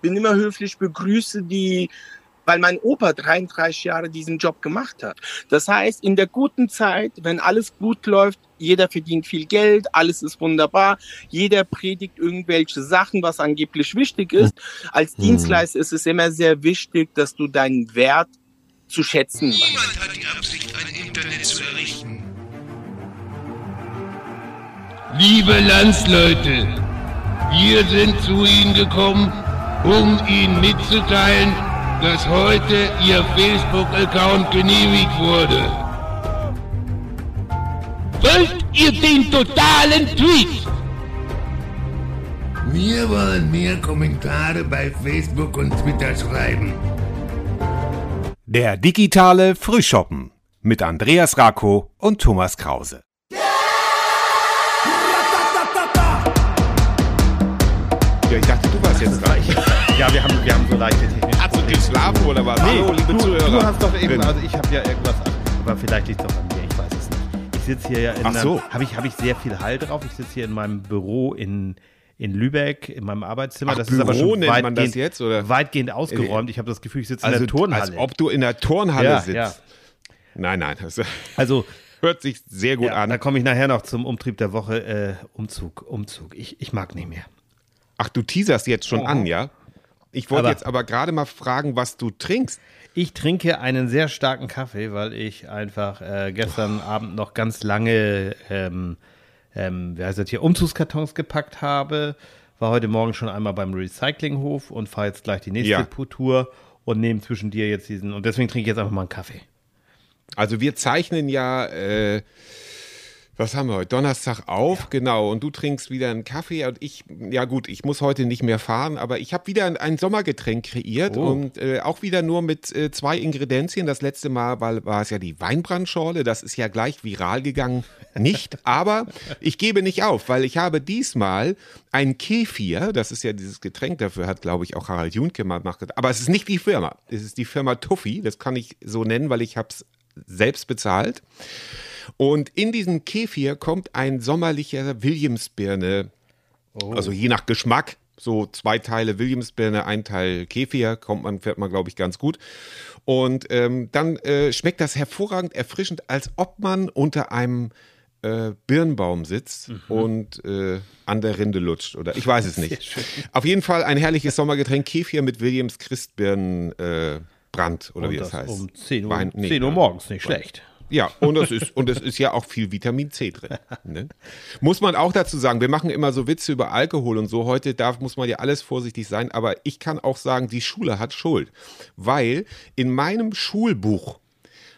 bin immer höflich, begrüße die, weil mein Opa 33 Jahre diesen Job gemacht hat. Das heißt, in der guten Zeit, wenn alles gut läuft, jeder verdient viel Geld, alles ist wunderbar, jeder predigt irgendwelche Sachen, was angeblich wichtig ist. Als mhm. Dienstleister ist es immer sehr wichtig, dass du deinen Wert zu schätzen weißt. Niemand hat die Absicht, ein Internet zu errichten. Liebe Landsleute, wir sind zu Ihnen gekommen, um Ihnen mitzuteilen, dass heute Ihr Facebook-Account genehmigt wurde. Wollt ihr den totalen Tweet? Wir wollen mehr Kommentare bei Facebook und Twitter schreiben. Der digitale Frühschoppen mit Andreas Rako und Thomas Krause. Ja, ich dachte, du warst jetzt dran. Ja, wir haben, wir haben so leichte Technik. Hast du geschlafen oder was? Nee, Hallo, liebe du, Zuhörer. du hast doch eben, Drin. also ich habe ja irgendwas, aber vielleicht liegt es doch an mir, ich weiß es nicht. Ich sitze hier ja in Ach so. habe ich, hab ich sehr viel Hall drauf. Ich sitze hier in meinem Büro in, in Lübeck, in meinem Arbeitszimmer. Ach, das ist aber Büro schon nennt man weitgehend, das jetzt, oder? weitgehend ausgeräumt. Ich habe das Gefühl, ich sitze in Also, der Turnhalle. als ob du in der Turnhalle Ja, sitzt. ja. Nein, nein, also, hört sich sehr gut ja, an. da komme ich nachher noch zum Umtrieb der Woche. Äh, Umzug, Umzug. Ich, ich mag nicht mehr. Ach, du teaserst jetzt schon an, ja? Ich wollte jetzt aber gerade mal fragen, was du trinkst. Ich trinke einen sehr starken Kaffee, weil ich einfach äh, gestern Abend noch ganz lange, ähm, ähm, wie heißt das hier, Umzugskartons gepackt habe. War heute Morgen schon einmal beim Recyclinghof und fahre jetzt gleich die nächste Ja. Tour und nehme zwischen dir jetzt diesen. Und deswegen trinke ich jetzt einfach mal einen Kaffee. Also wir zeichnen ja, äh, was haben wir heute? Donnerstag auf, genau. Und du trinkst wieder einen Kaffee und ich, ja gut, ich muss heute nicht mehr fahren, aber ich habe wieder ein, ein Sommergetränk kreiert Oh. und äh, auch wieder nur mit äh, zwei Ingredienzien. Das letzte Mal war, war es ja die Weinbrandschorle, das ist ja gleich viral gegangen. Nicht, aber ich gebe nicht auf, weil ich habe diesmal ein Kefir, das ist ja dieses Getränk, dafür hat, glaube ich, auch Harald Junke mal gemacht. Aber es ist nicht die Firma, es ist die Firma Tuffy, das kann ich so nennen, weil ich habe es selbst bezahlt. Und in diesem Kefir kommt ein sommerlicher Williamsbirne, also je nach Geschmack, so zwei Teile Williamsbirne, ein Teil Kefir, kommt man, fährt man, glaube ich, ganz gut. Und ähm, dann äh, schmeckt das hervorragend erfrischend, als ob man unter einem äh, Birnbaum sitzt und äh, an der Rinde lutscht. Oder ich weiß es nicht. Auf jeden Fall ein herrliches Sommergetränk, Kefir mit Williams Christbirnen äh, Brand, oder Und wie das, heißt. Um 10 Uhr, Wein- nee, 10 Uhr morgens, nicht schlecht. Ja, und es ist, und es ist ja auch viel Vitamin C drin. Ne? Muss man auch dazu sagen, wir machen immer so Witze über Alkohol und so. Heute darf, muss man ja alles vorsichtig sein, aber ich kann auch sagen, die Schule hat Schuld. Weil in meinem Schulbuch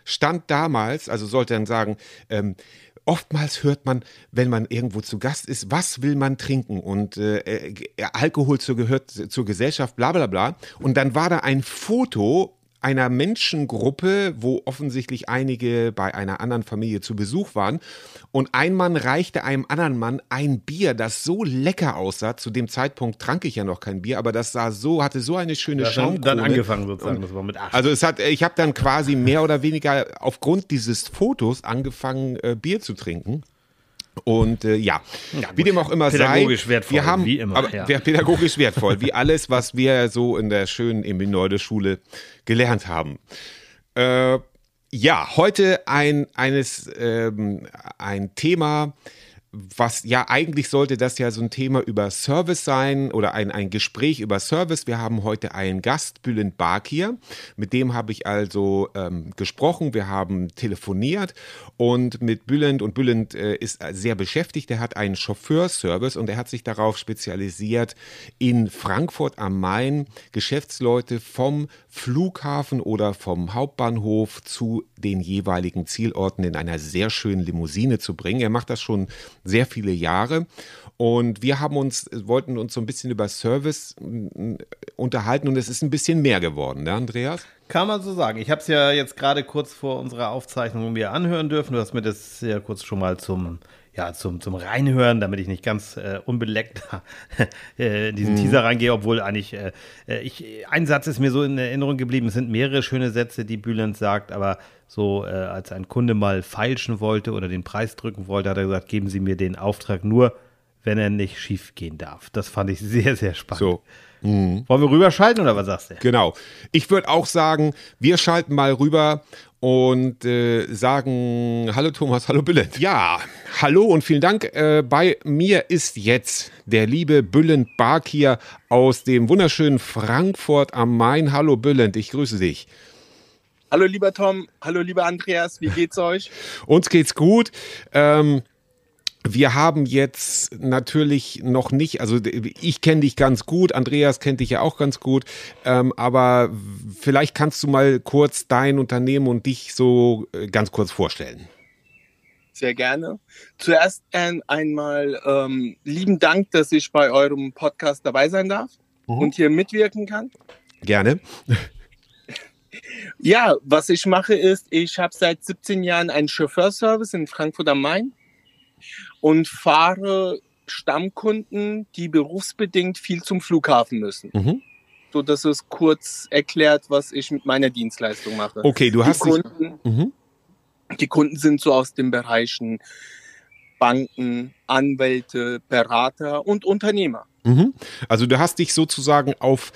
stand damals, also sollte dann sagen, ähm, Oftmals hört man, wenn man irgendwo zu Gast ist, was will man trinken? Und äh, äh, Alkohol zur, gehört zur Gesellschaft, bla bla bla. Und dann war da ein Foto einer Menschengruppe, wo offensichtlich einige bei einer anderen Familie zu Besuch waren. Und ein Mann reichte einem anderen Mann ein Bier, das so lecker aussah. Zu dem Zeitpunkt trank ich ja noch kein Bier, aber das sah so, hatte so eine schöne dann, Schaumkrone. dann angefangen sozusagen, das war mit 8. Also es hat, ich habe dann quasi mehr oder weniger aufgrund dieses Fotos angefangen, äh, Bier zu trinken. Und äh, ja, wie dem auch immer Pädagogisch sei, wertvoll, wir haben, wie immer, aber, ja. pädagogisch wertvoll, wie alles, was wir so in der schönen Eminolde-Schule gelernt haben. Äh, ja, heute ein, eines, ähm, ein Thema, was ja eigentlich sollte das ja so ein Thema über Service sein oder ein, ein Gespräch über Service. Wir haben heute einen Gast, Bülent Bakir. Mit dem habe ich also ähm, gesprochen. Wir haben telefoniert und mit Bülent und Bülent äh, ist sehr beschäftigt. Er hat einen Chauffeurservice und er hat sich darauf spezialisiert, in Frankfurt am Main Geschäftsleute vom Flughafen oder vom Hauptbahnhof zu den jeweiligen Zielorten in einer sehr schönen Limousine zu bringen. Er macht das schon sehr viele Jahre. Und wir haben uns, wollten uns so ein bisschen über Service unterhalten und es ist ein bisschen mehr geworden, ne, Andreas? Kann man so sagen. Ich habe es ja jetzt gerade kurz vor unserer Aufzeichnung mir anhören dürfen. Du hast mir das ja kurz schon mal zum, ja, zum, zum Reinhören, damit ich nicht ganz äh, unbeleckt äh, in diesen Teaser reingehe, obwohl eigentlich äh, äh, ich, ein Satz ist mir so in Erinnerung geblieben. Es sind mehrere schöne Sätze, die Bülent sagt, aber so äh, als ein Kunde mal feilschen wollte oder den Preis drücken wollte, hat er gesagt, geben Sie mir den Auftrag nur, wenn er nicht schief gehen darf. Das fand ich sehr, sehr spannend. So. Wollen wir rüberschalten oder was sagst du? Genau. Ich würde auch sagen, wir schalten mal rüber und äh, sagen Hallo Thomas, hallo Bülent. Ja, hallo und vielen Dank. Äh, bei mir ist jetzt der liebe Bülent Barkier aus dem wunderschönen Frankfurt am Main. Hallo Bülent, ich grüße dich. Hallo lieber Tom, hallo lieber Andreas, wie geht's euch? Uns geht's gut. Ähm, wir haben jetzt natürlich noch nicht, also ich kenne dich ganz gut, Andreas kennt dich ja auch ganz gut, ähm, aber vielleicht kannst du mal kurz dein Unternehmen und dich so äh, ganz kurz vorstellen. Sehr gerne. Zuerst ein, einmal ähm, lieben Dank, dass ich bei eurem Podcast dabei sein darf Mhm. und hier mitwirken kann. Gerne. Ja, was ich mache ist, ich habe seit 17 Jahren einen Chauffeurservice in Frankfurt am Main und fahre Stammkunden, die berufsbedingt viel zum Flughafen müssen. Mhm. So, das ist kurz erklärt, was ich mit meiner Dienstleistung mache. Okay, du die, hast dich, Kunden, mhm. die Kunden sind so aus den Bereichen Banken, Anwälte, Berater und Unternehmer. Mhm. Also du hast dich sozusagen auf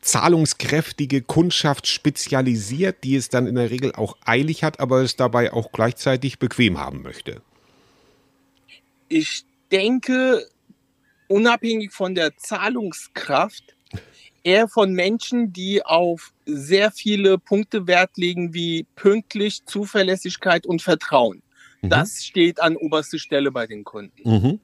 zahlungskräftige Kundschaft spezialisiert, die es dann in der Regel auch eilig hat, aber es dabei auch gleichzeitig bequem haben möchte. Ich denke, unabhängig von der Zahlungskraft, eher von Menschen, die auf sehr viele Punkte Wert legen, wie pünktlich, Zuverlässigkeit und Vertrauen. Mhm. Das steht an oberster Stelle bei den Kunden. Mhm.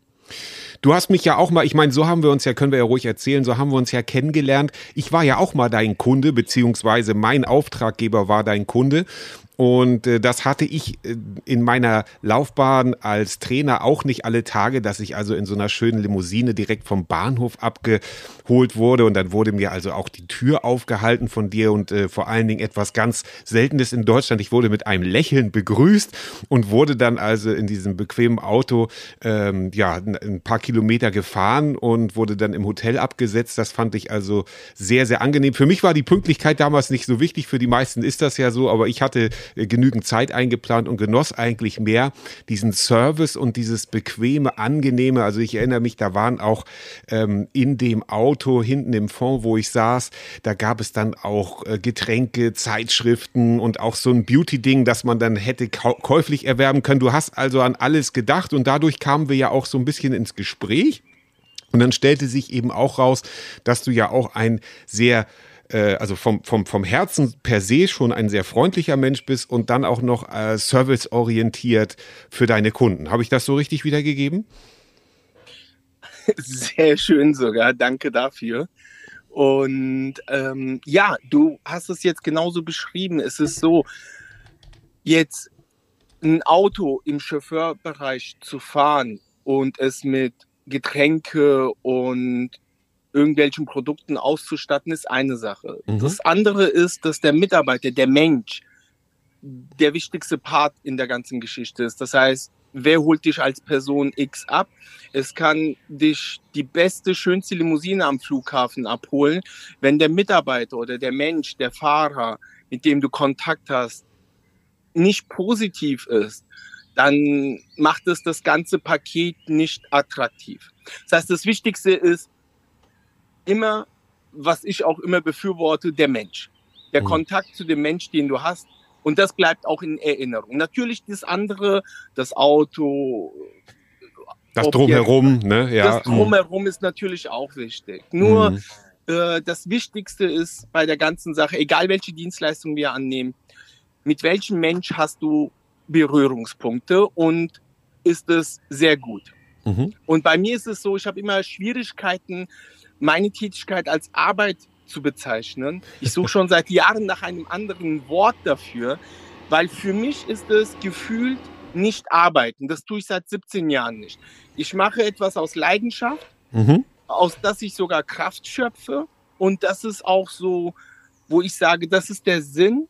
Du hast mich ja auch mal, ich meine, so haben wir uns ja, können wir ja ruhig erzählen, so haben wir uns ja kennengelernt. Ich war ja auch mal dein Kunde, beziehungsweise mein Auftraggeber war dein Kunde. Und äh, das hatte ich äh, in meiner Laufbahn als Trainer auch nicht alle Tage, dass ich also in so einer schönen Limousine direkt vom Bahnhof abgeholt wurde. Und dann wurde mir also auch die Tür aufgehalten von dir und äh, vor allen Dingen etwas ganz Seltenes in Deutschland. Ich wurde mit einem Lächeln begrüßt und wurde dann also in diesem bequemen Auto ähm, ja ein, paar Kilometer gefahren und wurde dann im Hotel abgesetzt. Das fand ich also sehr, sehr angenehm. Für mich war die Pünktlichkeit damals nicht so wichtig. Für die meisten ist das ja so, aber ich hatte genügend Zeit eingeplant und genoss eigentlich mehr diesen Service und dieses bequeme, angenehme. Also ich erinnere mich, da waren auch ähm, in dem Auto hinten im Fond, wo ich saß, da gab es dann auch äh, Getränke, Zeitschriften und auch so ein Beauty-Ding, das man dann hätte käuflich erwerben können. Du hast also an alles gedacht und dadurch kamen wir ja auch so ein bisschen ins Gespräch. Und dann stellte sich eben auch raus, dass du ja auch ein sehr äh, also vom, vom, vom Herzen per se schon ein sehr freundlicher Mensch bist und dann auch noch äh, serviceorientiert für deine Kunden. Habe ich das so richtig wiedergegeben? Sehr schön sogar, danke dafür. Und ähm, ja, du hast es jetzt genauso beschrieben. Es ist so, jetzt ein Auto im Chauffeurbereich zu fahren und es mit Getränke und irgendwelchen Produkten auszustatten, ist eine Sache. Mhm. Das andere ist, dass der Mitarbeiter, der Mensch, der wichtigste Part in der ganzen Geschichte ist. Das heißt, wer holt dich als Person X ab? Es kann dich die beste, schönste Limousine am Flughafen abholen. Wenn der Mitarbeiter oder der Mensch, der Fahrer, mit dem du Kontakt hast, nicht positiv ist, dann macht es das ganze Paket nicht attraktiv. Das heißt, das Wichtigste ist immer, was ich auch immer befürworte, der Mensch. Der Mhm. Kontakt zu dem Mensch, den du hast. Und das bleibt auch in Erinnerung. Natürlich das andere, das Auto, Das drumherum, ne? Ja. das drumherum ist natürlich auch wichtig. Nur Mhm. äh, das Wichtigste ist bei der ganzen Sache, egal welche Dienstleistung wir annehmen, mit welchem Mensch hast du Berührungspunkte und ist es sehr gut. Mhm. Und bei mir ist es so, ich habe immer Schwierigkeiten, meine Tätigkeit als Arbeit zu bezeichnen. Ich suche schon seit Jahren nach einem anderen Wort dafür, weil für mich ist es gefühlt nicht arbeiten. Das tue ich seit 17 Jahren nicht. Ich mache etwas aus Leidenschaft, Mhm. aus das ich sogar Kraft schöpfe. Und das ist auch so, wo ich sage, das ist der Sinn,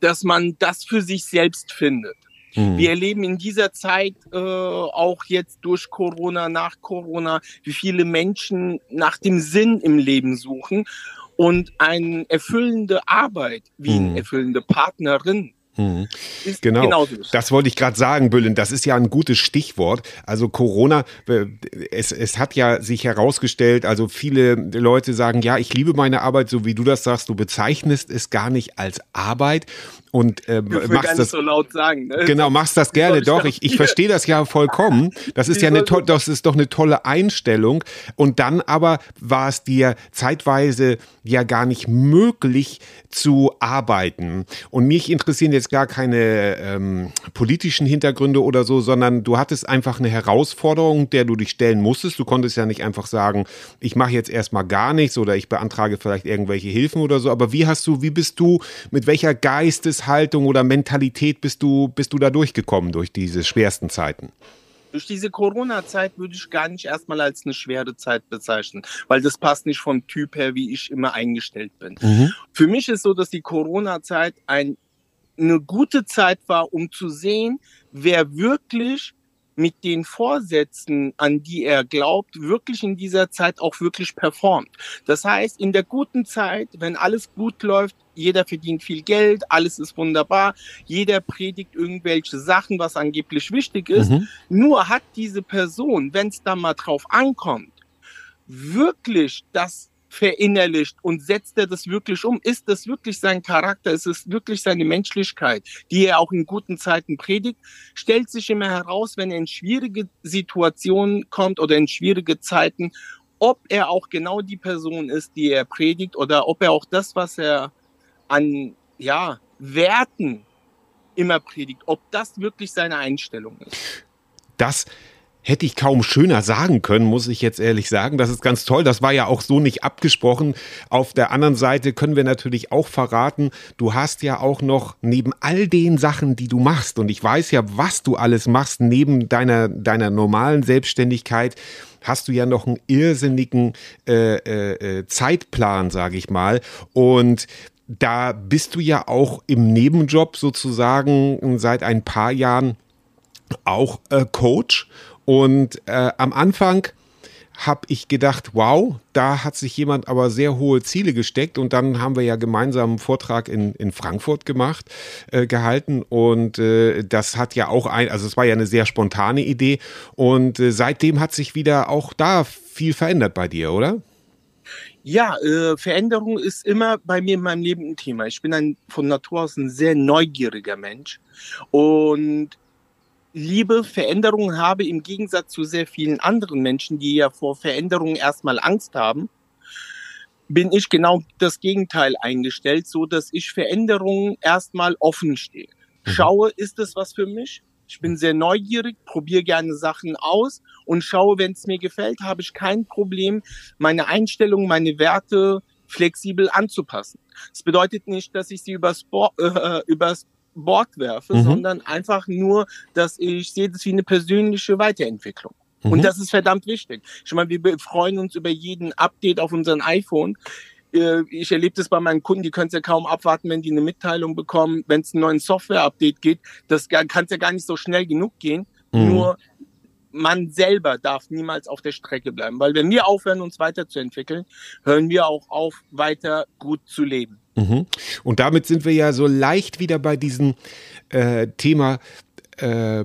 dass man das für sich selbst findet. Mhm. Wir erleben in dieser Zeit äh, auch jetzt durch Corona, nach Corona, wie viele Menschen nach dem Sinn im Leben suchen und eine erfüllende Arbeit, wie Mhm. eine erfüllende Partnerin Ist Genau, das wollte ich gerade sagen, Büllen. Das ist ja ein gutes Stichwort. Also Corona, äh, es, es hat ja sich herausgestellt, also viele Leute sagen, ja, ich liebe meine Arbeit, so wie du das sagst, du bezeichnest es gar nicht als Arbeit und äh, Ich will gar machst das so laut sagen. Ne? Genau, machst das gerne ich doch. Ich, ich verstehe das ja vollkommen. Das ist ja eine tolle, das ist doch eine tolle Einstellung. Und dann aber war es dir zeitweise ja gar nicht möglich zu arbeiten. Und mich interessieren jetzt gar keine ähm, politischen Hintergründe oder so, sondern du hattest einfach eine Herausforderung, der du dich stellen musstest. Du konntest ja nicht einfach sagen, ich mache jetzt erstmal gar nichts oder ich beantrage vielleicht irgendwelche Hilfen oder so. Aber wie hast du, wie bist du, mit welcher Geisteshaltung oder Mentalität bist du, bist du da durchgekommen durch diese schwersten Zeiten? Durch diese Corona-Zeit würde ich gar nicht erstmal als eine schwere Zeit bezeichnen, weil das passt nicht vom Typ her, wie ich immer eingestellt bin. Für mich ist so, dass die Corona-Zeit ein, eine gute Zeit war, um zu sehen, wer wirklich mit den Vorsätzen, an die er glaubt, wirklich in dieser Zeit auch wirklich performt. Das heißt, in der guten Zeit, wenn alles gut läuft, jeder verdient viel Geld, alles ist wunderbar, jeder predigt irgendwelche Sachen, was angeblich wichtig ist. Mhm. Nur hat diese Person, wenn es da mal drauf ankommt, wirklich das verinnerlicht und setzt er das wirklich um? Ist das wirklich sein Charakter? Ist es wirklich seine Menschlichkeit, die er auch in guten Zeiten predigt? Stellt sich immer heraus, wenn er in schwierige Situationen kommt oder in schwierige Zeiten, ob er auch genau die Person ist, die er predigt oder ob er auch das, was er an ja, Werten immer predigt, ob das wirklich seine Einstellung ist. Das hätte ich kaum schöner sagen können, muss ich jetzt ehrlich sagen. Das ist ganz toll. Das war ja auch so nicht abgesprochen. Auf der anderen Seite können wir natürlich auch verraten, du hast ja auch noch neben all den Sachen, die du machst, und ich weiß ja, was du alles machst, neben deiner, deiner normalen Selbstständigkeit, hast du ja noch einen irrsinnigen äh, äh, äh, Zeitplan, sage ich mal. Und da bist du ja auch im Nebenjob sozusagen seit ein paar Jahren auch äh, Coach. Und äh, am Anfang habe ich gedacht, wow, da hat sich jemand aber sehr hohe Ziele gesteckt und dann haben wir ja gemeinsam einen Vortrag in, in Frankfurt gemacht, äh, gehalten und äh, das hat ja auch ein, also es war ja eine sehr spontane Idee und äh, seitdem hat sich wieder auch da viel verändert bei dir, oder? Ja, äh, Veränderung ist immer bei mir in meinem Leben ein Thema. Ich bin ein, von Natur aus ein sehr neugieriger Mensch und liebe Veränderungen habe im Gegensatz zu sehr vielen anderen Menschen, die ja vor Veränderungen erstmal Angst haben, bin ich genau das Gegenteil eingestellt, so dass ich Veränderungen erstmal offen stehe. Schaue, ist es was für mich? Ich bin sehr neugierig, probiere gerne Sachen aus und schaue, wenn es mir gefällt, habe ich kein Problem, meine Einstellung, meine Werte flexibel anzupassen. Das bedeutet nicht, dass ich sie übers, Bo äh, übers Bord werfe, Mhm. sondern einfach nur, dass ich sehe das wie eine persönliche Weiterentwicklung. Mhm. Und das ist verdammt wichtig. Ich meine, wir freuen uns über jeden Update auf unseren iPhone. Äh, Ich erlebe das bei meinen Kunden, die können es ja kaum abwarten, wenn die eine Mitteilung bekommen, wenn es einen neuen Software-Update geht. Das kann es ja gar nicht so schnell genug gehen. Mhm. Nur man selber darf niemals auf der Strecke bleiben. Weil wenn wir aufhören, uns weiterzuentwickeln, hören wir auch auf, weiter gut zu leben. Mhm. Und damit sind wir ja so leicht wieder bei diesem äh, Thema äh, äh,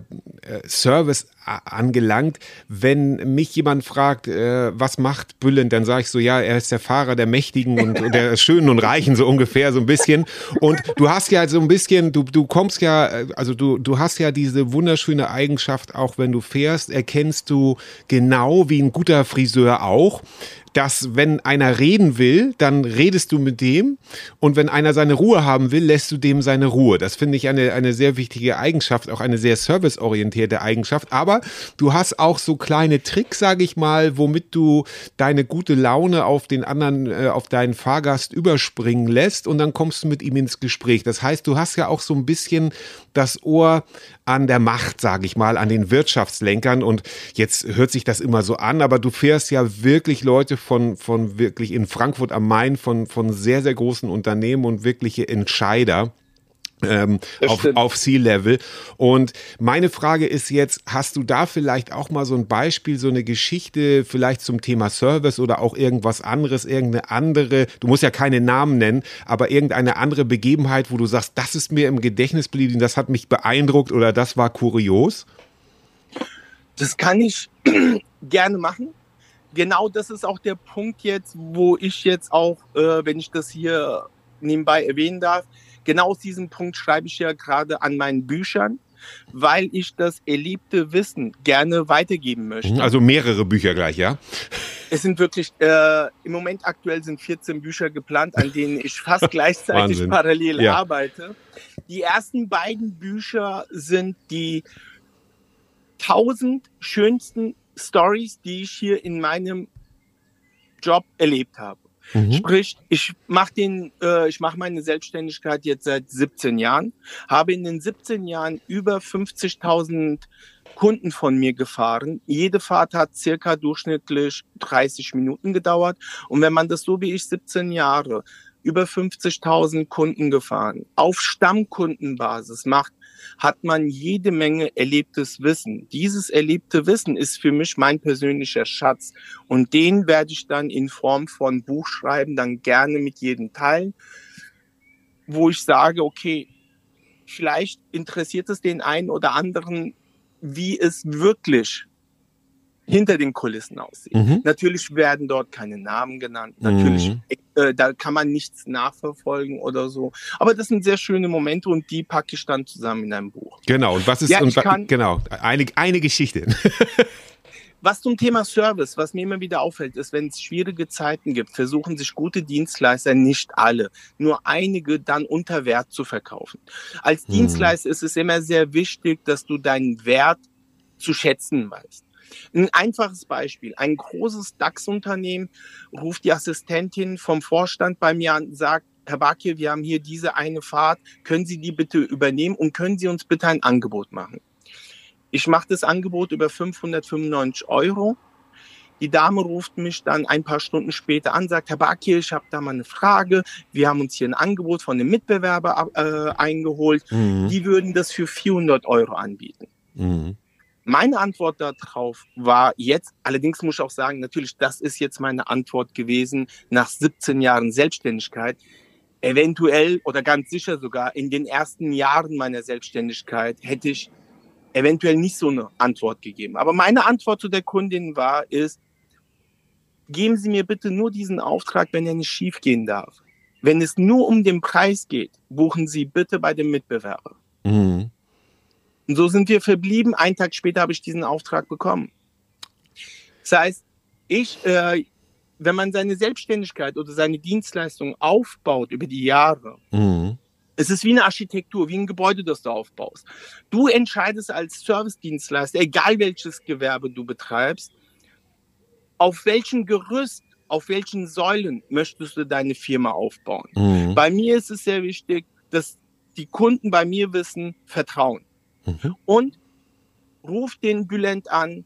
Service angelangt. Wenn mich jemand fragt, äh, was macht Bülent, dann sage ich so, ja, er ist der Fahrer der Mächtigen und, und der Schönen und Reichen, so ungefähr, so ein bisschen. Und du hast ja so ein bisschen, du, du kommst ja, äh, also du, du hast ja diese wunderschöne Eigenschaft, auch wenn du fährst, erkennst du genau wie ein guter Friseur auch, dass wenn einer reden will, dann redest du mit dem und wenn einer seine Ruhe haben will, lässt du dem seine Ruhe. Das finde ich eine, eine sehr wichtige Eigenschaft, auch eine sehr serviceorientierte Eigenschaft. Aber du hast auch so kleine Tricks, sage ich mal, womit du deine gute Laune auf den anderen, äh, auf deinen Fahrgast überspringen lässt und dann kommst du mit ihm ins Gespräch. Das heißt, du hast ja auch so ein bisschen das Ohr an der Macht, sage ich mal, an den Wirtschaftslenkern. Und jetzt hört sich das immer so an, aber du fährst ja wirklich Leute von, von wirklich in Frankfurt am Main, von, von sehr, sehr großen Unternehmen und wirkliche Entscheider. Ähm, auf, auf Sea-Level. Und meine Frage ist jetzt, hast du da vielleicht auch mal so ein Beispiel, so eine Geschichte vielleicht zum Thema Service oder auch irgendwas anderes, irgendeine andere, du musst ja keine Namen nennen, aber irgendeine andere Begebenheit, wo du sagst, das ist mir im Gedächtnis geblieben, das hat mich beeindruckt oder das war kurios? Das kann ich gerne machen. Genau das ist auch der Punkt jetzt, wo ich jetzt auch, äh, wenn ich das hier nebenbei erwähnen darf, genau aus diesem Punkt schreibe ich ja gerade an meinen Büchern, weil ich das erlebte Wissen gerne weitergeben möchte. Also mehrere Bücher gleich, ja? Es sind wirklich, äh, im Moment aktuell sind 14 Bücher geplant, an denen ich fast gleichzeitig Wahnsinn. parallel Ja. arbeite. Die ersten beiden Bücher sind die 1000 schönsten Stories, die ich hier in meinem Job erlebt habe. Sprich, ich mache den, äh, ich mache meine Selbstständigkeit jetzt seit 17 Jahren, habe in den 17 Jahren über 50.000 Kunden von mir gefahren. Jede Fahrt hat circa durchschnittlich 30 Minuten gedauert. Und wenn man das so wie ich 17 Jahre über 50.000 Kunden gefahren auf Stammkundenbasis macht, hat man jede Menge erlebtes Wissen. Dieses erlebte Wissen ist für mich mein persönlicher Schatz. Und den werde ich dann in Form von Buchschreiben dann gerne mit jedem teilen, wo ich sage, okay, vielleicht interessiert es den einen oder anderen, wie es wirklich hinter den Kulissen aussieht. Mhm. Natürlich werden dort keine Namen genannt. Natürlich, äh, da kann man nichts nachverfolgen oder so. Aber das sind sehr schöne Momente und die packe ich dann zusammen in einem Buch. Genau, und was ist, Ja, und kann- genau, eine, eine Geschichte. Was zum Thema Service, was mir immer wieder auffällt, ist, wenn es schwierige Zeiten gibt, versuchen sich gute Dienstleister, nicht alle, nur einige dann unter Wert zu verkaufen. Als Hm. Dienstleister ist es immer sehr wichtig, dass du deinen Wert zu schätzen weißt. Ein einfaches Beispiel. Ein großes DAX-Unternehmen ruft die Assistentin vom Vorstand bei mir an und sagt, Herr Bakir, wir haben hier diese eine Fahrt. Können Sie die bitte übernehmen und können Sie uns bitte ein Angebot machen? Ich mache das Angebot über 595 Euro. Die Dame ruft mich dann ein paar Stunden später an, sagt, Herr Bakir, ich habe da mal eine Frage. Wir haben uns hier ein Angebot von einem Mitbewerber äh, eingeholt. Die würden das für 400 Euro anbieten. Mhm. Meine Antwort darauf war jetzt, allerdings muss ich auch sagen, natürlich, das ist jetzt meine Antwort gewesen nach 17 Jahren Selbstständigkeit. Eventuell oder ganz sicher sogar in den ersten Jahren meiner Selbstständigkeit hätte ich eventuell nicht so eine Antwort gegeben. Aber meine Antwort zu der Kundin war, ist, geben Sie mir bitte nur diesen Auftrag, wenn er nicht schief gehen darf. Wenn es nur um den Preis geht, buchen Sie bitte bei dem Mitbewerber. Mhm. Und so sind wir verblieben. Einen Tag später habe ich diesen Auftrag bekommen. Das heißt, ich, äh, wenn man seine Selbstständigkeit oder seine Dienstleistung aufbaut über die Jahre, Mhm. es ist wie eine Architektur, wie ein Gebäude, das du aufbaust. Du entscheidest als Servicedienstleister, egal welches Gewerbe du betreibst, auf welchem Gerüst, auf welchen Säulen möchtest du deine Firma aufbauen. Mhm. Bei mir ist es sehr wichtig, dass die Kunden bei mir wissen, Vertrauen. Mhm. Und ruf den Bülent an,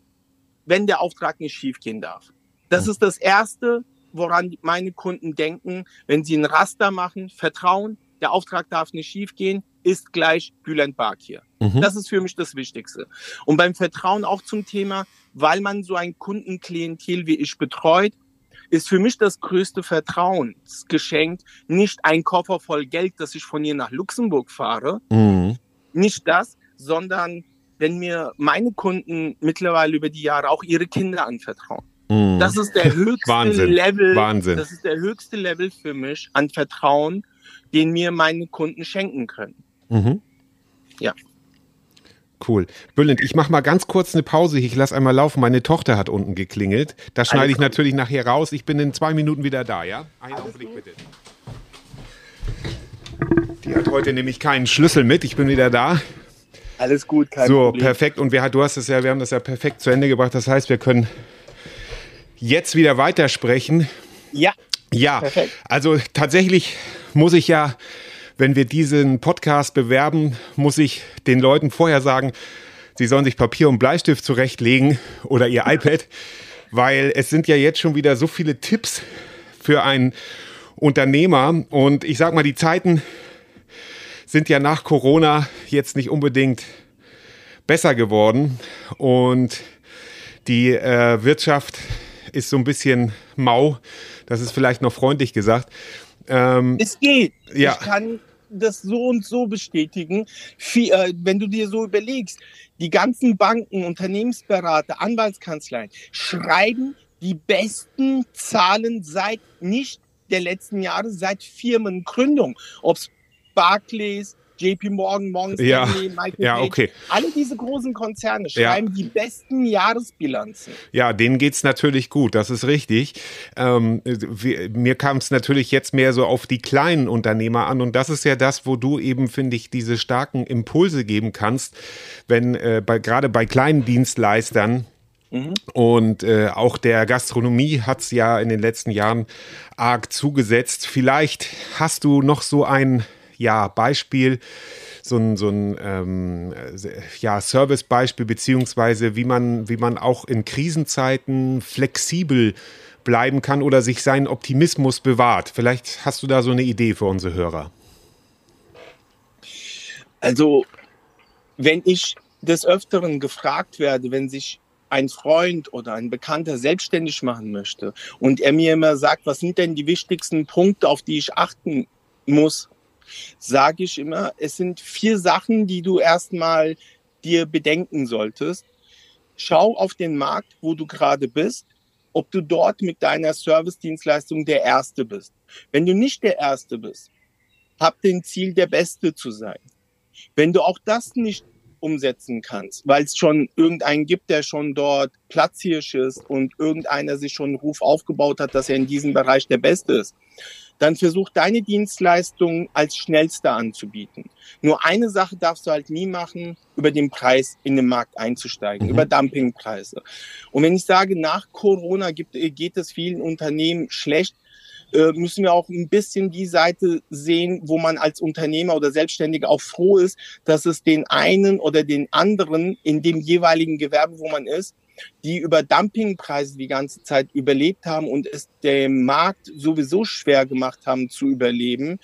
wenn der Auftrag nicht schiefgehen darf. Das ist das Erste, woran meine Kunden denken, wenn sie ein Raster machen, Vertrauen, der Auftrag darf nicht schiefgehen, ist gleich Bülent Bakir. Mhm. Das ist für mich das Wichtigste. Und beim Vertrauen auch zum Thema, weil man so ein Kundenklientel wie ich betreut, ist für mich das größte Vertrauensgeschenk nicht ein Koffer voll Geld, dass ich von hier nach Luxemburg fahre, Mhm. nicht das, sondern wenn mir meine Kunden mittlerweile über die Jahre auch ihre Kinder anvertrauen. Mhm. Das ist der höchste Wahnsinn. Level. Wahnsinn. Das ist der höchste Level für mich an Vertrauen, den mir meine Kunden schenken können. Mhm. Ja. Cool. Bülent, ich mache mal ganz kurz eine Pause. Ich lasse einmal laufen. Meine Tochter hat unten geklingelt. Das schneide ich gut. natürlich nachher raus. Ich bin in zwei Minuten wieder da, ja? Einen Augenblick bitte. Die hat heute nämlich keinen Schlüssel mit. Ich bin wieder da. Alles gut, kein so, Problem. perfekt. Und wir, du hast es ja, wir haben das ja perfekt zu Ende gebracht. Das heißt, wir können jetzt wieder weitersprechen. Ja, Ja, Perfekt. also tatsächlich muss ich ja, wenn wir diesen Podcast bewerben, muss ich den Leuten vorher sagen, sie sollen sich Papier und Bleistift zurechtlegen oder ihr iPad, weil es sind ja jetzt schon wieder so viele Tipps für einen Unternehmer und ich sag mal, die Zeiten sind ja nach Corona jetzt nicht unbedingt besser geworden und die äh, Wirtschaft ist so ein bisschen mau. Das ist vielleicht noch freundlich gesagt. Ähm, es geht. Ja. Ich kann das so und so bestätigen. Äh, wenn du dir so überlegst, die ganzen Banken, Unternehmensberater, Anwaltskanzleien schreiben die besten Zahlen seit nicht der letzten Jahre, seit Firmengründung. Ob es Barclays, JP Morgan, Morgan Stanley, ja, Michael ja, Page, okay. alle diese großen Konzerne schreiben ja. die besten Jahresbilanzen. Ja, denen geht's natürlich gut, das ist richtig. Ähm, wir, mir kam es natürlich jetzt mehr so auf die kleinen Unternehmer an und das ist ja das, wo du eben, finde ich, diese starken Impulse geben kannst, wenn äh, bei, gerade bei kleinen Dienstleistern, mhm. und äh, auch der Gastronomie hat's ja in den letzten Jahren arg zugesetzt. Vielleicht hast du noch so ein ja, Beispiel, so ein, so ein ähm, ja, Servicebeispiel, beziehungsweise wie man, wie man auch in Krisenzeiten flexibel bleiben kann oder sich seinen Optimismus bewahrt. Vielleicht hast du da so eine Idee für unsere Hörer. Also, wenn ich des Öfteren gefragt werde, wenn sich ein Freund oder ein Bekannter selbstständig machen möchte und er mir immer sagt, was sind denn die wichtigsten Punkte, auf die ich achten muss, sage ich immer, es sind vier Sachen, die du erstmal dir bedenken solltest. Schau auf den Markt, wo du gerade bist, ob du dort mit deiner Service-Dienstleistung der Erste bist. Wenn du nicht der Erste bist, hab den Ziel, der Beste zu sein. Wenn du auch das nicht umsetzen kannst, weil es schon irgendeinen gibt, der schon dort Platzhirsch ist und irgendeiner sich schon einen Ruf aufgebaut hat, dass er in diesem Bereich der Beste ist, dann versuch deine Dienstleistung als schnellste anzubieten. Nur eine Sache darfst du halt nie machen, über den Preis in den Markt einzusteigen, mhm. über Dumpingpreise. Und wenn ich sage, nach Corona gibt, geht es vielen Unternehmen schlecht, äh, müssen wir auch ein bisschen die Seite sehen, wo man als Unternehmer oder Selbstständiger auch froh ist, dass es den einen oder den anderen in dem jeweiligen Gewerbe, wo man ist, die über Dumpingpreise die ganze Zeit überlebt haben und es dem Markt sowieso schwer gemacht haben zu überleben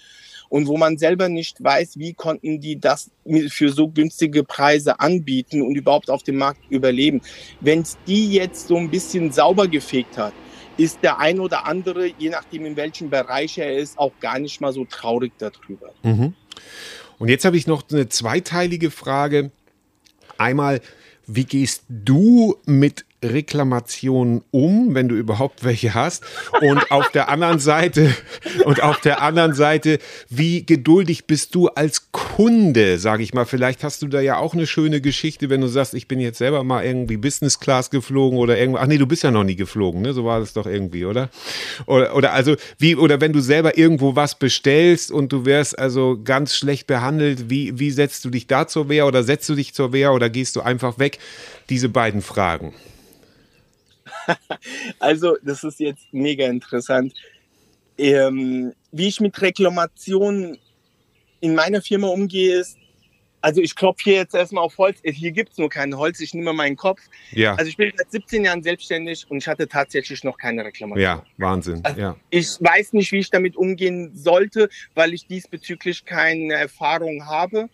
und wo man selber nicht weiß, wie konnten die das für so günstige Preise anbieten und überhaupt auf dem Markt überleben. Wenn es die jetzt so ein bisschen sauber gefegt hat, ist der ein oder andere, je nachdem in welchem Bereich er ist, auch gar nicht mal so traurig darüber. Mhm. Und jetzt habe ich noch eine zweiteilige Frage. Einmal, wie gehst du mit Reklamationen um, wenn du überhaupt welche hast? Und auf der anderen Seite, und auf der anderen Seite, wie geduldig bist du als Kunde, sage ich mal? Vielleicht hast du da ja auch eine schöne Geschichte, wenn du sagst, ich bin jetzt selber mal irgendwie Business Class geflogen oder irgendwo. Ach nee, du bist ja noch nie geflogen, ne? So war das doch irgendwie, oder? Oder, oder also, wie, oder wenn du selber irgendwo was bestellst und du wärst also ganz schlecht behandelt, wie, wie setzt du dich da zur Wehr oder setzt du dich zur Wehr oder gehst du einfach weg? Diese beiden Fragen. also, das ist jetzt mega interessant. Ähm, wie ich mit Reklamationen in meiner Firma umgehe, ist, also ich klopfe hier jetzt erstmal auf Holz. Hier gibt es nur kein Holz, ich nehme meinen Kopf. Ja. Also ich bin seit 17 Jahren selbstständig und ich hatte tatsächlich noch keine Reklamation. Ja, Wahnsinn. Also ja. Ich weiß nicht, wie ich damit umgehen sollte, weil ich diesbezüglich keine Erfahrung habe.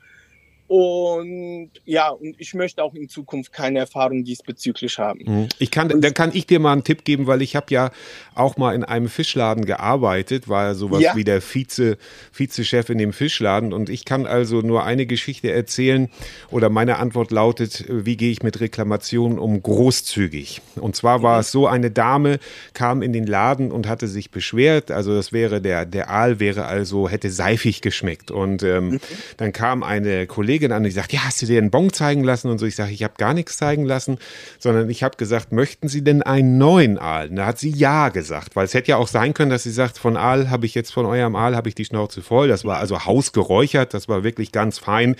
Und ja, und ich möchte auch in Zukunft keine Erfahrung diesbezüglich haben. Mhm. Ich kann, dann kann ich dir mal einen Tipp geben, weil ich habe ja auch mal in einem Fischladen gearbeitet, war sowas ja. wie der Vize, Vizechef in dem Fischladen. Und ich kann also nur eine Geschichte erzählen oder meine Antwort lautet, wie gehe ich mit Reklamationen um großzügig? Und zwar war mhm. es so, eine Dame kam in den Laden und hatte sich beschwert. Also das wäre der, der Aal wäre also, hätte seifig geschmeckt. Und ähm, mhm. dann kam eine Kollegin Kollegin an die sagt, ja, hast du dir einen Bon zeigen lassen? Und so, ich sage, ich habe gar nichts zeigen lassen, sondern ich habe gesagt, möchten Sie denn einen neuen Aal? Und da hat sie ja gesagt, weil es hätte ja auch sein können, dass sie sagt, von Aal habe ich jetzt, von eurem Aal habe ich die Schnauze voll. Das war also hausgeräuchert, das war wirklich ganz fein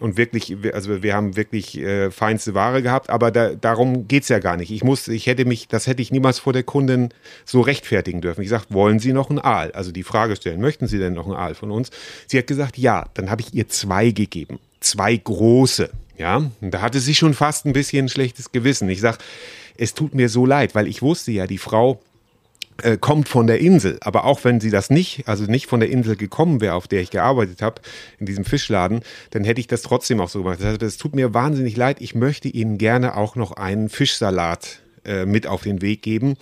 und wirklich, also wir haben wirklich äh, feinste Ware gehabt, aber da, darum geht's ja gar nicht. Ich muss, ich hätte mich, das hätte ich niemals vor der Kundin so rechtfertigen dürfen. Ich sage, wollen Sie noch einen Aal? Also die Frage stellen, möchten Sie denn noch einen Aal von uns? Sie hat gesagt, ja, dann habe ich ihr zwei gegeben. Zwei große. Ja, und da hatte sie schon fast ein bisschen ein schlechtes Gewissen. Ich sage, es tut mir so leid, weil ich wusste ja, die Frau äh, kommt von der Insel. Aber auch wenn sie das nicht, also nicht von der Insel gekommen wäre, auf der ich gearbeitet habe, in diesem Fischladen, dann hätte ich das trotzdem auch so gemacht. Das, das tut mir wahnsinnig leid. Ich möchte Ihnen gerne auch noch einen Fischsalat äh, mit auf den Weg geben.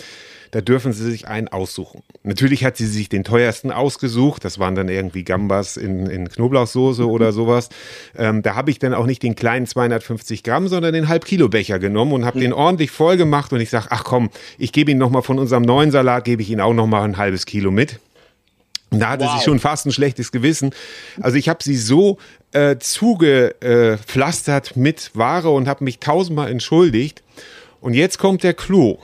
Da dürfen Sie sich einen aussuchen. Natürlich hat sie sich den teuersten ausgesucht. Das waren dann irgendwie Gambas in, in Knoblauchsoße oder sowas. Ähm, da habe ich dann auch nicht den kleinen 250 Gramm, sondern den Halb-Kilo-Becher genommen und habe den ordentlich voll gemacht. Und ich sage, ach komm, ich gebe Ihnen nochmal von unserem neuen Salat, gebe ich Ihnen auch nochmal ein halbes Kilo mit. Und da hatte wow. sie schon fast ein schlechtes Gewissen. Also ich habe sie so äh, zugepflastert äh, mit Ware und habe mich tausendmal entschuldigt. Und jetzt kommt der Clou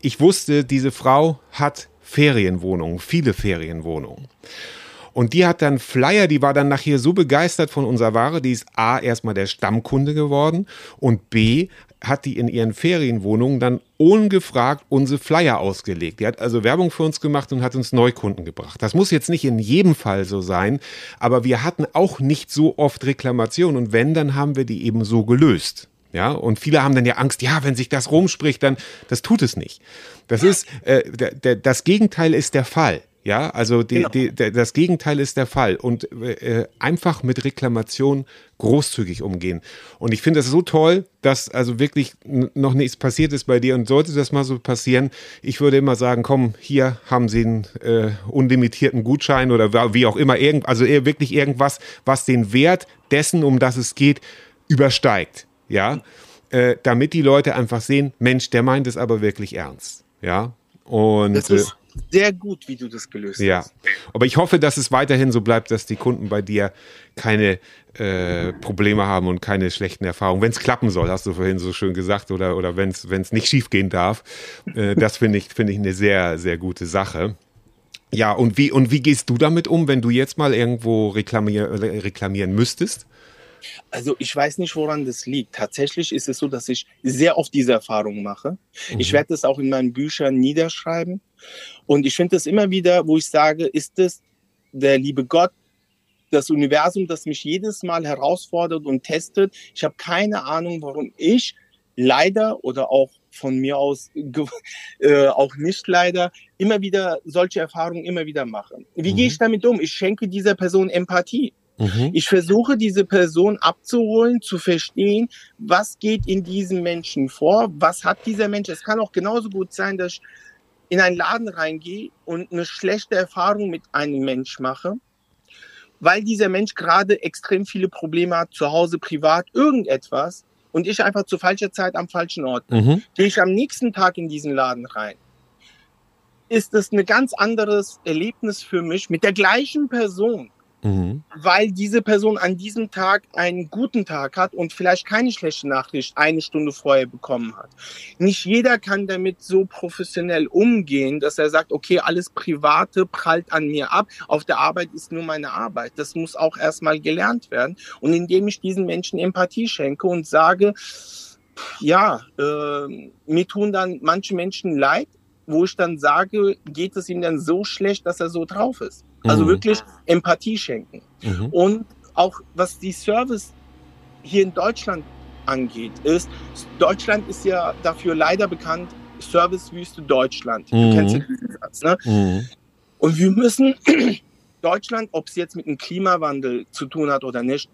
ich wusste, diese Frau hat Ferienwohnungen, viele Ferienwohnungen. Und die hat dann Flyer, die war dann nachher so begeistert von unserer Ware, die ist A, erstmal der Stammkunde geworden und B, hat die in ihren Ferienwohnungen dann ungefragt unsere Flyer ausgelegt. Die hat also Werbung für uns gemacht und hat uns Neukunden gebracht. Das muss jetzt nicht in jedem Fall so sein, aber wir hatten auch nicht so oft Reklamationen und wenn, dann haben wir die eben so gelöst. Ja, und viele haben dann ja Angst, ja, wenn sich das rumspricht, dann, das tut es nicht. Das ist, äh, das Gegenteil ist der Fall. Ja, also die, genau. die, der, das Gegenteil ist der Fall und äh, einfach mit Reklamation großzügig umgehen. Und ich finde es so toll, dass also wirklich noch nichts passiert ist bei dir und sollte das mal so passieren, ich würde immer sagen, komm, hier haben Sie einen äh, unlimitierten Gutschein oder wie auch immer, irgend, also wirklich irgendwas, was den Wert dessen, um das es geht, übersteigt ja, äh, damit die Leute einfach sehen, Mensch, der meint es aber wirklich ernst, ja. Und das ist äh, sehr gut, wie du das gelöst ja. hast. Ja, aber ich hoffe, dass es weiterhin so bleibt, dass die Kunden bei dir keine äh, Probleme haben und keine schlechten Erfahrungen. Wenn es klappen soll, hast du vorhin so schön gesagt, oder, oder wenn es nicht schiefgehen darf. Äh, das finde ich, finde ich eine sehr, sehr gute Sache. Ja, und wie, und wie gehst du damit um, wenn du jetzt mal irgendwo reklamier, reklamieren müsstest? Also ich weiß nicht, woran das liegt. Tatsächlich ist es so, dass ich sehr oft diese Erfahrung mache. Mhm. Ich werde das auch in meinen Büchern niederschreiben. Und ich finde es immer wieder, wo ich sage, ist es der liebe Gott, das Universum, das mich jedes Mal herausfordert und testet. Ich habe keine Ahnung, warum ich leider oder auch von mir aus äh, auch nicht leider immer wieder solche Erfahrungen immer wieder mache. Wie mhm. gehe ich damit um? Ich schenke dieser Person Empathie. Mhm. Ich versuche diese Person abzuholen, zu verstehen, was geht in diesem Menschen vor, was hat dieser Mensch. Es kann auch genauso gut sein, dass ich in einen Laden reingehe und eine schlechte Erfahrung mit einem Mensch mache, weil dieser Mensch gerade extrem viele Probleme hat, zu Hause, privat, irgendetwas und ich einfach zu falscher Zeit am falschen Ort bin. Mhm. Gehe ich am nächsten Tag in diesen Laden rein ist es ein ganz anderes Erlebnis für mich mit der gleichen Person. Mhm. Weil diese Person an diesem Tag einen guten Tag hat und vielleicht keine schlechte Nachricht eine Stunde vorher bekommen hat. Nicht jeder kann damit so professionell umgehen, dass er sagt, okay, alles Private prallt an mir ab. Auf der Arbeit ist nur meine Arbeit. Das muss auch erstmal gelernt werden. Und indem ich diesen Menschen Empathie schenke und sage, ja, äh, mir tun dann manche Menschen leid, wo ich dann sage, geht es ihm dann so schlecht, dass er so drauf ist. Also mhm. wirklich Empathie schenken. Mhm. Und auch was die Service hier in Deutschland angeht, ist, Deutschland ist ja dafür leider bekannt, Servicewüste Deutschland. Mhm. Du kennst ja diesen Satz, ne? Mhm. Und wir müssen Deutschland, ob es jetzt mit dem Klimawandel zu tun hat oder nicht,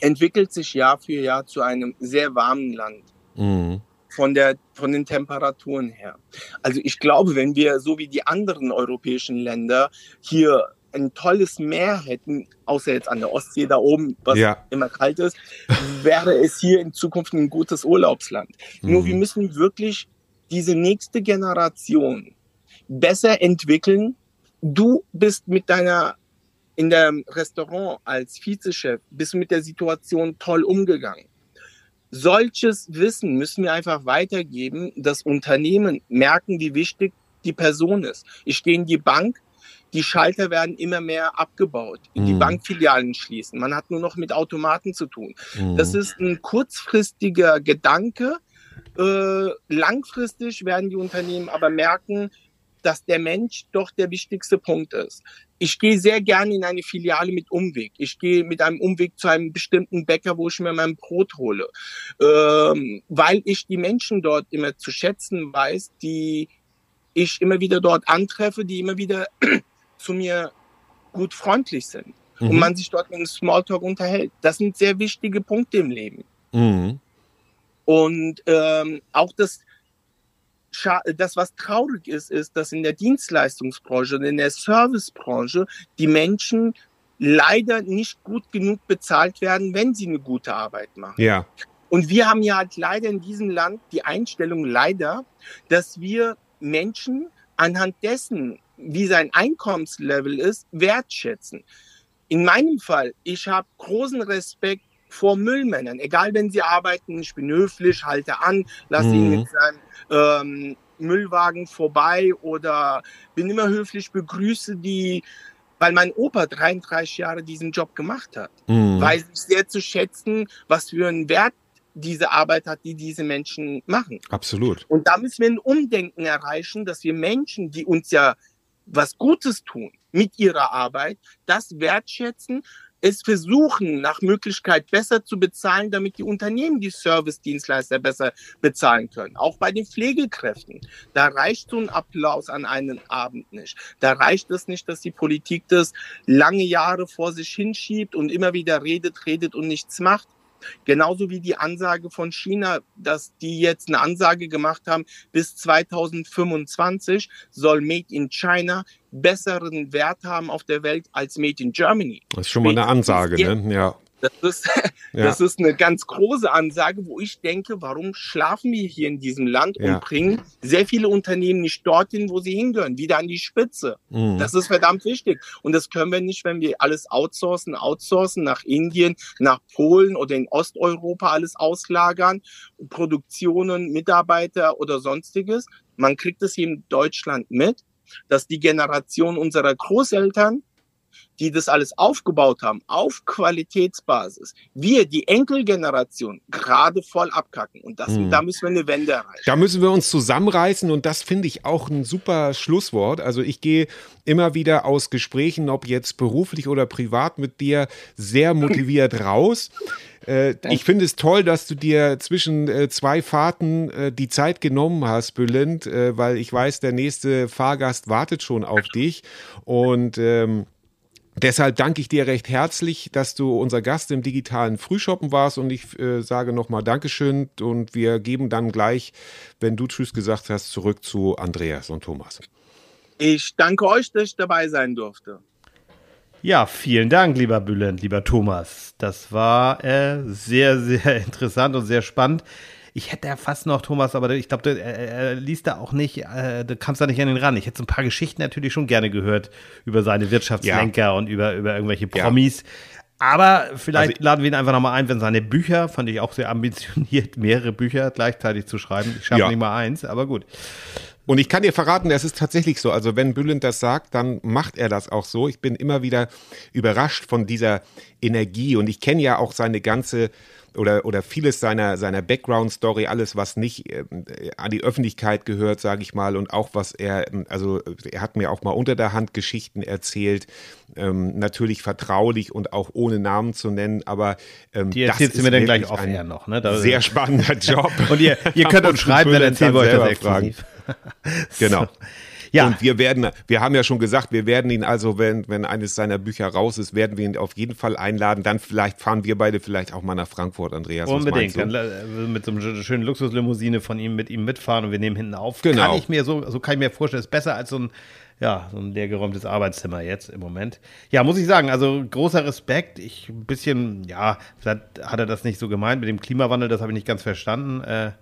entwickelt sich Jahr für Jahr zu einem sehr warmen Land. Mhm von, der, von den Temperaturen her. Also ich glaube, wenn wir so wie die anderen europäischen Länder hier ein tolles Meer hätten, außer jetzt an der Ostsee da oben, was ja. immer kalt ist, wäre es hier in Zukunft ein gutes Urlaubsland. Mhm. Nur wir müssen wirklich diese nächste Generation besser entwickeln. Du bist mit deiner in der Restaurant als Vizechef bist mit der Situation toll umgegangen solches Wissen müssen wir einfach weitergeben, dass Unternehmen merken, wie wichtig die Person ist. Ich gehe in die Bank, die Schalter werden immer mehr abgebaut, in die mhm. Bankfilialen schließen. Man hat nur noch mit Automaten zu tun. Mhm. Das ist ein kurzfristiger Gedanke. Äh, langfristig werden die Unternehmen aber merken, dass der Mensch doch der wichtigste Punkt ist. Ich gehe sehr gerne in eine Filiale mit Umweg. Ich gehe mit einem Umweg zu einem bestimmten Bäcker, wo ich mir mein Brot hole, ähm, weil ich die Menschen dort immer zu schätzen weiß, die ich immer wieder dort antreffe, die immer wieder zu mir gut freundlich sind mhm. und man sich dort mit einem Smalltalk unterhält. Das sind sehr wichtige Punkte im Leben. Mhm. Und ähm, auch das, das, was traurig ist, ist, dass in der Dienstleistungsbranche und in der Servicebranche die Menschen leider nicht gut genug bezahlt werden, wenn sie eine gute Arbeit machen. Ja. Und wir haben ja halt leider in diesem Land die Einstellung leider, dass wir Menschen anhand dessen, wie sein Einkommenslevel ist, wertschätzen. In meinem Fall, ich habe großen Respekt vor Müllmännern, egal wenn sie arbeiten, ich bin höflich, halte an, lasse mhm. ihn mit seinem ähm, Müllwagen vorbei oder bin immer höflich, begrüße die, weil mein Opa 33 Jahre diesen Job gemacht hat. Mhm. Weiß ich sehr zu schätzen, was für einen Wert diese Arbeit hat, die diese Menschen machen. Absolut. Und da müssen wir ein Umdenken erreichen, dass wir Menschen, die uns ja was Gutes tun mit ihrer Arbeit, das wertschätzen, es versuchen, nach Möglichkeit besser zu bezahlen, damit die Unternehmen die Service-Dienstleister besser bezahlen können. Auch bei den Pflegekräften. Da reicht so ein Applaus an einem Abend nicht. Da reicht es nicht, dass die Politik das lange Jahre vor sich hinschiebt und immer wieder redet, redet und nichts macht. Genauso wie die Ansage von China, dass die jetzt eine Ansage gemacht haben, bis 2025 soll Made in China besseren Wert haben auf der Welt als Made in Germany. Das ist schon mal eine Ansage, ne? Ja. Das ist, ja. das ist eine ganz große Ansage, wo ich denke, warum schlafen wir hier in diesem Land ja. und bringen sehr viele Unternehmen nicht dorthin, wo sie hingehören, wieder an die Spitze. Mhm. Das ist verdammt wichtig. Und das können wir nicht, wenn wir alles outsourcen, outsourcen nach Indien, nach Polen oder in Osteuropa alles auslagern, Produktionen, Mitarbeiter oder sonstiges. Man kriegt es hier in Deutschland mit, dass die Generation unserer Großeltern die das alles aufgebaut haben, auf Qualitätsbasis, wir, die Enkelgeneration, gerade voll abkacken. Und das, mhm. da müssen wir eine Wende erreichen. Da müssen wir uns zusammenreißen und das finde ich auch ein super Schlusswort. Also ich gehe immer wieder aus Gesprächen, ob jetzt beruflich oder privat mit dir, sehr motiviert raus. Äh, ich finde es toll, dass du dir zwischen äh, zwei Fahrten äh, die Zeit genommen hast, Bülent, weil ich weiß, der nächste Fahrgast wartet schon auf dich. Und ähm, Deshalb danke ich dir recht herzlich, dass du unser Gast im digitalen Frühshoppen warst und ich äh, sage nochmal Dankeschön und wir geben dann gleich, wenn du Tschüss gesagt hast, zurück zu Andreas und Thomas. Ich danke euch, dass ich dabei sein durfte. Ja, vielen Dank, lieber Bülent, lieber Thomas. Das war äh, sehr, sehr interessant und sehr spannend. Ich hätte ja fast noch, Thomas, aber ich glaube, er, er liest da auch nicht, äh, du kamst da nicht an den ran. Ich hätte so ein paar Geschichten natürlich schon gerne gehört über seine Wirtschaftslenker ja. und über, über irgendwelche Promis. Ja. Aber vielleicht also, laden wir ihn einfach nochmal ein, wenn seine Bücher, fand ich auch sehr ambitioniert, mehrere Bücher gleichzeitig zu schreiben. Ich schaffe ja. nicht mal eins, aber gut. Und ich kann dir verraten, es ist tatsächlich so. Also wenn Bülent das sagt, dann macht er das auch so. Ich bin immer wieder überrascht von dieser Energie und ich kenne ja auch seine ganze oder, oder vieles seiner, seiner Background-Story, alles, was nicht äh, an die Öffentlichkeit gehört, sage ich mal, und auch was er, also er hat mir auch mal unter der Hand Geschichten erzählt, ähm, natürlich vertraulich und auch ohne Namen zu nennen, aber ähm, die erzählst du mir dann gleich offen ja noch, ne? Da, sehr spannender Job. und ihr, ihr könnt uns schreiben, dann erzählen euch das exklusiv. genau. so. Ja. Und wir werden, wir haben ja schon gesagt, wir werden ihn also, wenn, wenn eines seiner Bücher raus ist, werden wir ihn auf jeden Fall einladen. Dann vielleicht fahren wir beide vielleicht auch mal nach Frankfurt, Andreas. Unbedingt. Dann äh, mit so einer schönen Luxuslimousine von ihm mit ihm mitfahren und wir nehmen hinten auf. Genau. Kann ich mir so, so kann ich mir vorstellen, ist besser als so ein ja, so ein leergeräumtes Arbeitszimmer jetzt im Moment. Ja, muss ich sagen, also großer Respekt. Ich ein bisschen, ja, vielleicht hat er das nicht so gemeint mit dem Klimawandel, das habe ich nicht ganz verstanden. Äh,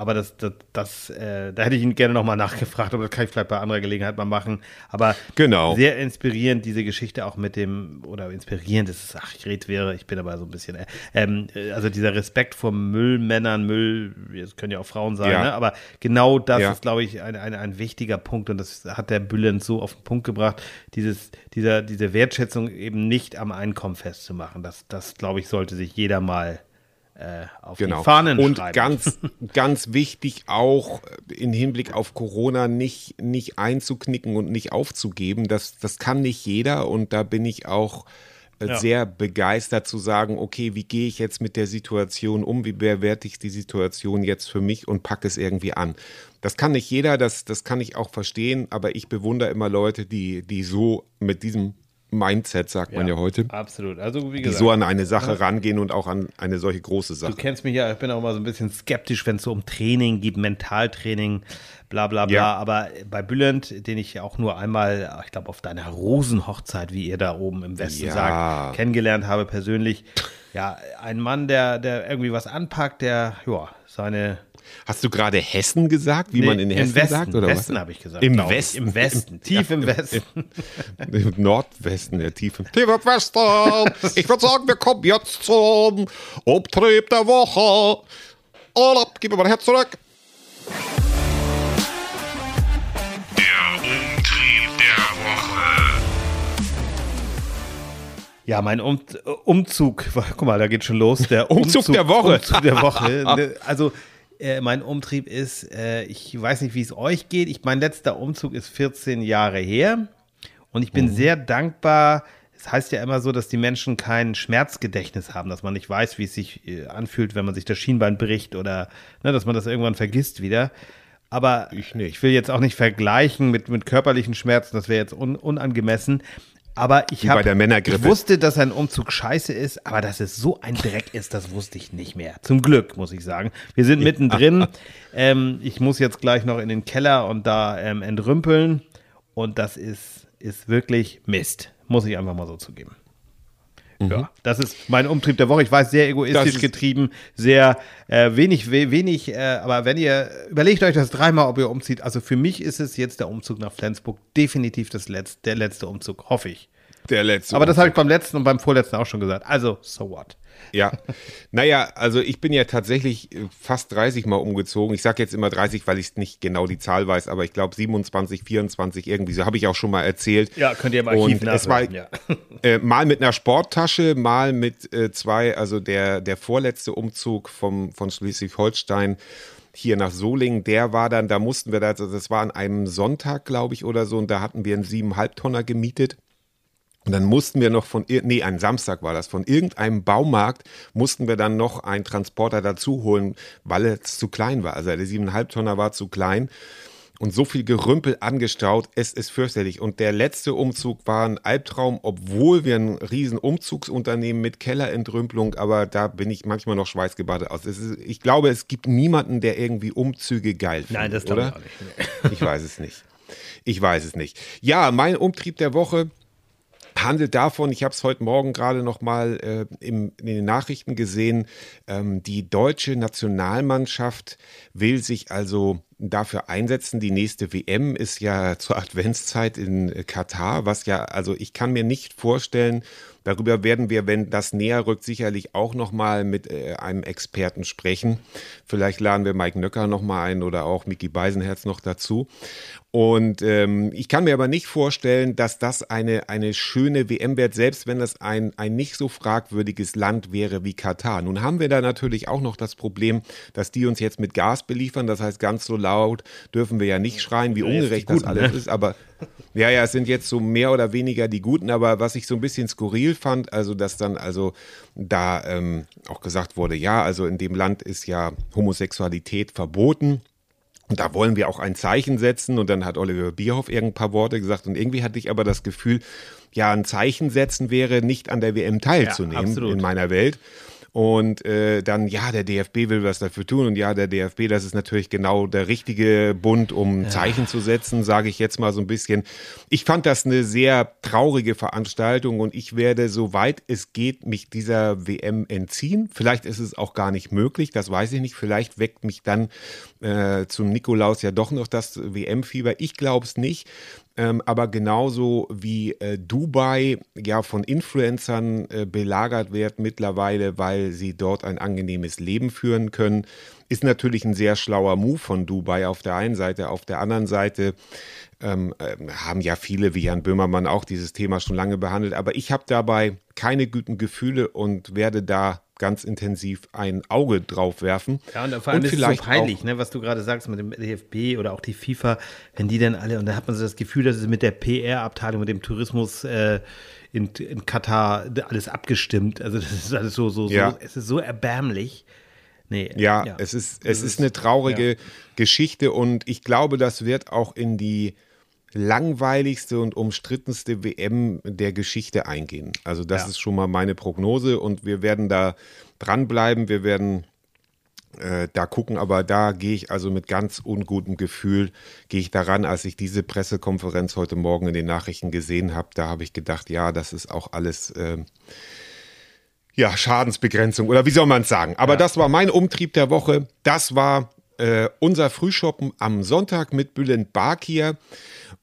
aber das, das, das äh, da hätte ich ihn gerne nochmal nachgefragt, aber das kann ich vielleicht bei anderer Gelegenheit mal machen. Aber genau. sehr inspirierend, diese Geschichte auch mit dem, oder inspirierend ist es, ach, ich rede wäre, ich bin aber so ein bisschen, äh, ähm, also dieser Respekt vor Müllmännern, Müll, es können ja auch Frauen sein, ja. ne? aber genau das ja. ist, glaube ich, ein, ein, ein wichtiger Punkt und das hat der Bülent so auf den Punkt gebracht, dieses, dieser, diese Wertschätzung eben nicht am Einkommen festzumachen. Das, das glaube ich, sollte sich jeder mal äh, auf genau. die Fahnen Und schreiben. ganz, ganz wichtig auch im Hinblick auf Corona nicht, nicht einzuknicken und nicht aufzugeben. Das, das kann nicht jeder und da bin ich auch äh, Ja. sehr begeistert zu sagen, okay, wie gehe ich jetzt mit der Situation um, wie bewerte ich die Situation jetzt für mich und packe es irgendwie an. Das kann nicht jeder, das, das kann ich auch verstehen, aber ich bewundere immer Leute, die, die so mit diesem Mindset, sagt man ja heute, Absolut. Also, wie die gesagt. so an eine Sache rangehen und auch an eine solche große Du Sache. kennst mich ja, ich bin auch immer so ein bisschen skeptisch, wenn es so um Training geht, Mentaltraining, bla bla bla. Ja. Aber bei Bülent, den ich ja auch nur einmal, ich glaube, auf deiner Rosenhochzeit, wie ihr da oben im Westen Ja. sagt, kennengelernt habe persönlich. Ja, ein Mann, der, der irgendwie was anpackt, der, ja, seine. Hast du gerade Hessen gesagt, wie Nee, man in Hessen im Westen, sagt? Oder Westen habe ich gesagt. Im. Westen. Im Westen, tief im Westen. Im Nordwesten, der tiefe. Tiefe Westen. Ich würde sagen, wir kommen jetzt zum Umtrieb der Woche. Urlaub, gib mir mein Herz zurück. Der Umtrieb der Woche. Ja, mein um Umzug, guck mal, da geht schon los. Der Umzug der Woche. Umzug der Woche. Also, äh, mein Umtrieb ist, äh, ich weiß nicht, wie es euch geht. Ich, mein letzter Umzug ist 14 Jahre her. Und ich bin Mhm. sehr dankbar. Es heißt ja immer so, dass die Menschen kein Schmerzgedächtnis haben, dass man nicht weiß, wie es sich äh, anfühlt, wenn man sich das Schienbein bricht oder ne, dass man das irgendwann vergisst wieder. Aber Ich ich will jetzt auch nicht vergleichen mit, mit körperlichen Schmerzen, das wäre jetzt un, unangemessen. Aber ich Männergrippe. ich wusste, dass ein Umzug scheiße ist, aber dass es so ein Dreck ist, das wusste ich nicht mehr. Zum Glück, muss ich sagen. Wir sind mittendrin. Ähm, ich muss jetzt gleich noch in den Keller und da ähm, entrümpeln. Und das ist, ist wirklich Mist. Muss ich einfach mal so zugeben. Ja, das ist mein Umtrieb der Woche. Ich weiß, sehr Mhm. Egoistisch ist- getrieben, sehr äh, wenig, we, wenig, äh, aber wenn ihr, überlegt euch das dreimal, ob ihr umzieht. Also für mich ist es jetzt der Umzug nach Flensburg definitiv das letzte, der letzte Umzug, hoffe ich. Der letzte. Aber das habe ich beim letzten und beim vorletzten auch schon gesagt. Also, so what? Ja, naja, also ich bin ja tatsächlich äh, fast 30 Mal umgezogen. Ich sage jetzt immer 30, weil ich nicht genau die Zahl weiß, aber ich glaube 27, 24 irgendwie, so habe ich auch schon mal erzählt. Ja, könnt ihr im Archiv Und es war nachhören, ja. äh, mal mit einer Sporttasche, mal mit äh, zwei, also der, der vorletzte Umzug vom, von Schleswig-Holstein hier nach Solingen, der war dann, da mussten wir, da, also das war an einem Sonntag, glaube ich, oder so, und da hatten wir einen siebeneinhalb Tonner gemietet. Und dann mussten wir noch von, nee, ein Samstag war das, von irgendeinem Baumarkt mussten wir dann noch einen Transporter dazu holen, weil es zu klein war. Also der siebeneinhalb Tonner war zu klein und so viel Gerümpel angestaut, es ist fürchterlich. Und der letzte Umzug war ein Albtraum, obwohl wir ein riesen Umzugsunternehmen mit Kellerentrümpelung, aber da bin ich manchmal noch schweißgebadet aus. Ist, ich glaube, es gibt niemanden, der irgendwie Umzüge geil findet, Nein, das glaube ich auch nicht. Ich weiß es nicht. Ich weiß es nicht. Ja, mein Umtrieb der Woche handelt davon, ich habe es heute Morgen gerade noch mal äh, im, in den Nachrichten gesehen, ähm, die deutsche Nationalmannschaft will sich also dafür einsetzen. Die nächste WM ist ja zur Adventszeit in Katar, was ja, also ich kann mir nicht vorstellen, darüber werden wir, wenn das näher rückt, sicherlich auch noch mal mit äh, einem Experten sprechen. Vielleicht laden wir Mike Nöcker noch mal ein oder auch Mickey Beisenherz noch dazu. Und ähm, ich kann mir aber nicht vorstellen, dass das eine, eine schöne WM wird, selbst wenn das ein, ein nicht so fragwürdiges Land wäre wie Katar. Nun haben wir da natürlich auch noch das Problem, dass die uns jetzt mit Gas beliefern. Das heißt, ganz so laut dürfen wir ja nicht schreien, wie ungerecht das alles ist. Aber ja, ja, es sind jetzt so mehr oder weniger die Guten. Aber was ich so ein bisschen skurril fand, also dass dann also da ähm, auch gesagt wurde, ja, also in dem Land ist ja Homosexualität verboten. Und da wollen wir auch ein Zeichen setzen. Und dann hat Oliver Bierhoff irgendein paar Worte gesagt. Und irgendwie hatte ich aber das Gefühl, ja, ein Zeichen setzen wäre, nicht an der WM teilzunehmen absolut. in meiner Welt. Und äh, dann, ja, der DFB will was dafür tun. Und ja, der DFB, das ist natürlich genau der richtige Bund, um Zeichen zu setzen, sage ich jetzt mal so ein bisschen. Ich fand das eine sehr traurige Veranstaltung und ich werde, soweit es geht, mich dieser WM entziehen. Vielleicht ist es auch gar nicht möglich, das weiß ich nicht. Vielleicht weckt mich dann äh, zum Nikolaus ja doch noch das WM-Fieber. Ich glaube es nicht. Ähm, aber genauso wie äh, Dubai ja von Influencern äh, belagert wird mittlerweile, weil sie dort ein angenehmes Leben führen können, ist natürlich ein sehr schlauer Move von Dubai auf der einen Seite. Auf der anderen Seite ähm, ähm, haben ja viele, wie Jan Böhmermann, auch dieses Thema schon lange behandelt. Aber ich habe dabei keine guten Gefühle und werde da ganz intensiv ein Auge drauf werfen. Ja, und vor allem ist es so peinlich, ne, was du gerade sagst mit dem DFB oder auch die FIFA, wenn die dann alle, und da hat man so das Gefühl, dass es mit der PR-Abteilung, mit dem Tourismus äh, in, in Katar alles abgestimmt. Also das ist alles so, so, Ja. so es ist so erbärmlich. Nee, Ja, es ist, es ist eine traurige Geschichte und ich glaube, das wird auch in die langweiligste und umstrittenste WM der Geschichte eingehen. Also das Ja. ist schon mal meine Prognose und wir werden da dranbleiben, wir werden äh, da gucken, aber da gehe ich also mit ganz ungutem Gefühl, gehe ich daran, als ich diese Pressekonferenz heute Morgen in den Nachrichten gesehen habe, da habe ich gedacht, ja, das ist auch alles ähm, ja, Schadensbegrenzung oder wie soll man es sagen. Aber das war mein Umtrieb der Woche. Das war äh, unser Frühshoppen am Sonntag mit Bülent Bakir.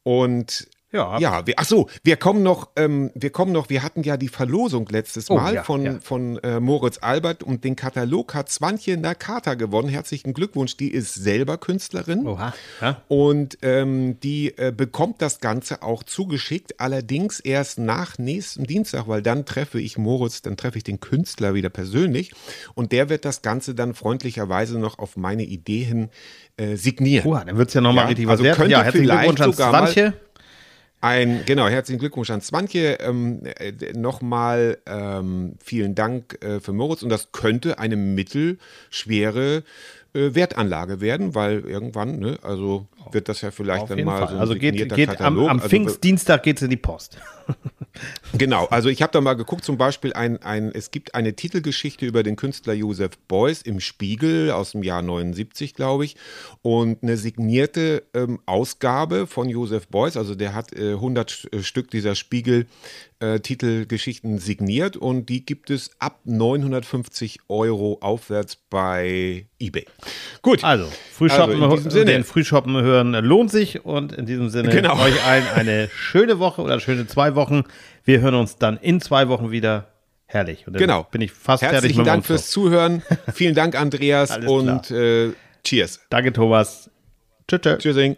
Und Ja. ja, wir, ach so, wir kommen noch, ähm, wir kommen noch, wir hatten ja die Verlosung letztes Oh, Mal ja, von, ja. von äh, Moritz Albert und den Katalog hat Swantje Nakata gewonnen. Herzlichen Glückwunsch, die ist selber Künstlerin. Oha, ja. Und ähm, die äh, bekommt das Ganze auch zugeschickt, allerdings erst nach nächsten Dienstag, weil dann treffe ich Moritz, dann treffe ich den Künstler wieder persönlich und der wird das Ganze dann freundlicherweise noch auf meine Idee hin äh, signieren. Oha, dann wird es ja nochmal Ja, richtig also was wert. könnte Ja, herzlichen Glückwunsch an sogar mal- Swantje. Ein, genau, herzlichen Glückwunsch an Swantje. Ähm, äh, Nochmal ähm, vielen Dank äh, für Moritz. Und das könnte eine mittelschwere äh, Wertanlage werden, weil irgendwann, ne, also wird das ja vielleicht Auf dann mal Fall. so ein also geht, geht am, am Also, Pfingstdienstag geht's in die Post. Genau, also ich habe da mal geguckt, zum Beispiel ein, ein, es gibt eine Titelgeschichte über den Künstler Josef Beuys im Spiegel aus dem Jahr 79, glaube ich, und eine signierte ähm, Ausgabe von Josef Beuys, also der hat äh, 100 St- äh, Stück dieser Spiegel äh, Titelgeschichten signiert und die gibt es ab 950 Euro aufwärts bei eBay. Gut, Also, Frühshoppen, Also Sinne. den Frühshoppen hören lohnt sich und in diesem Sinne Genau. euch allen eine schöne Woche oder schöne zwei Wochen. Wir hören uns dann in zwei Wochen wieder. Herrlich. Genau. bin ich fast fertig Herzlichen mit dem Dank fürs Zuhören. Vielen Dank, Andreas, und äh, cheers. Danke, Thomas. Tschüss. tschüss.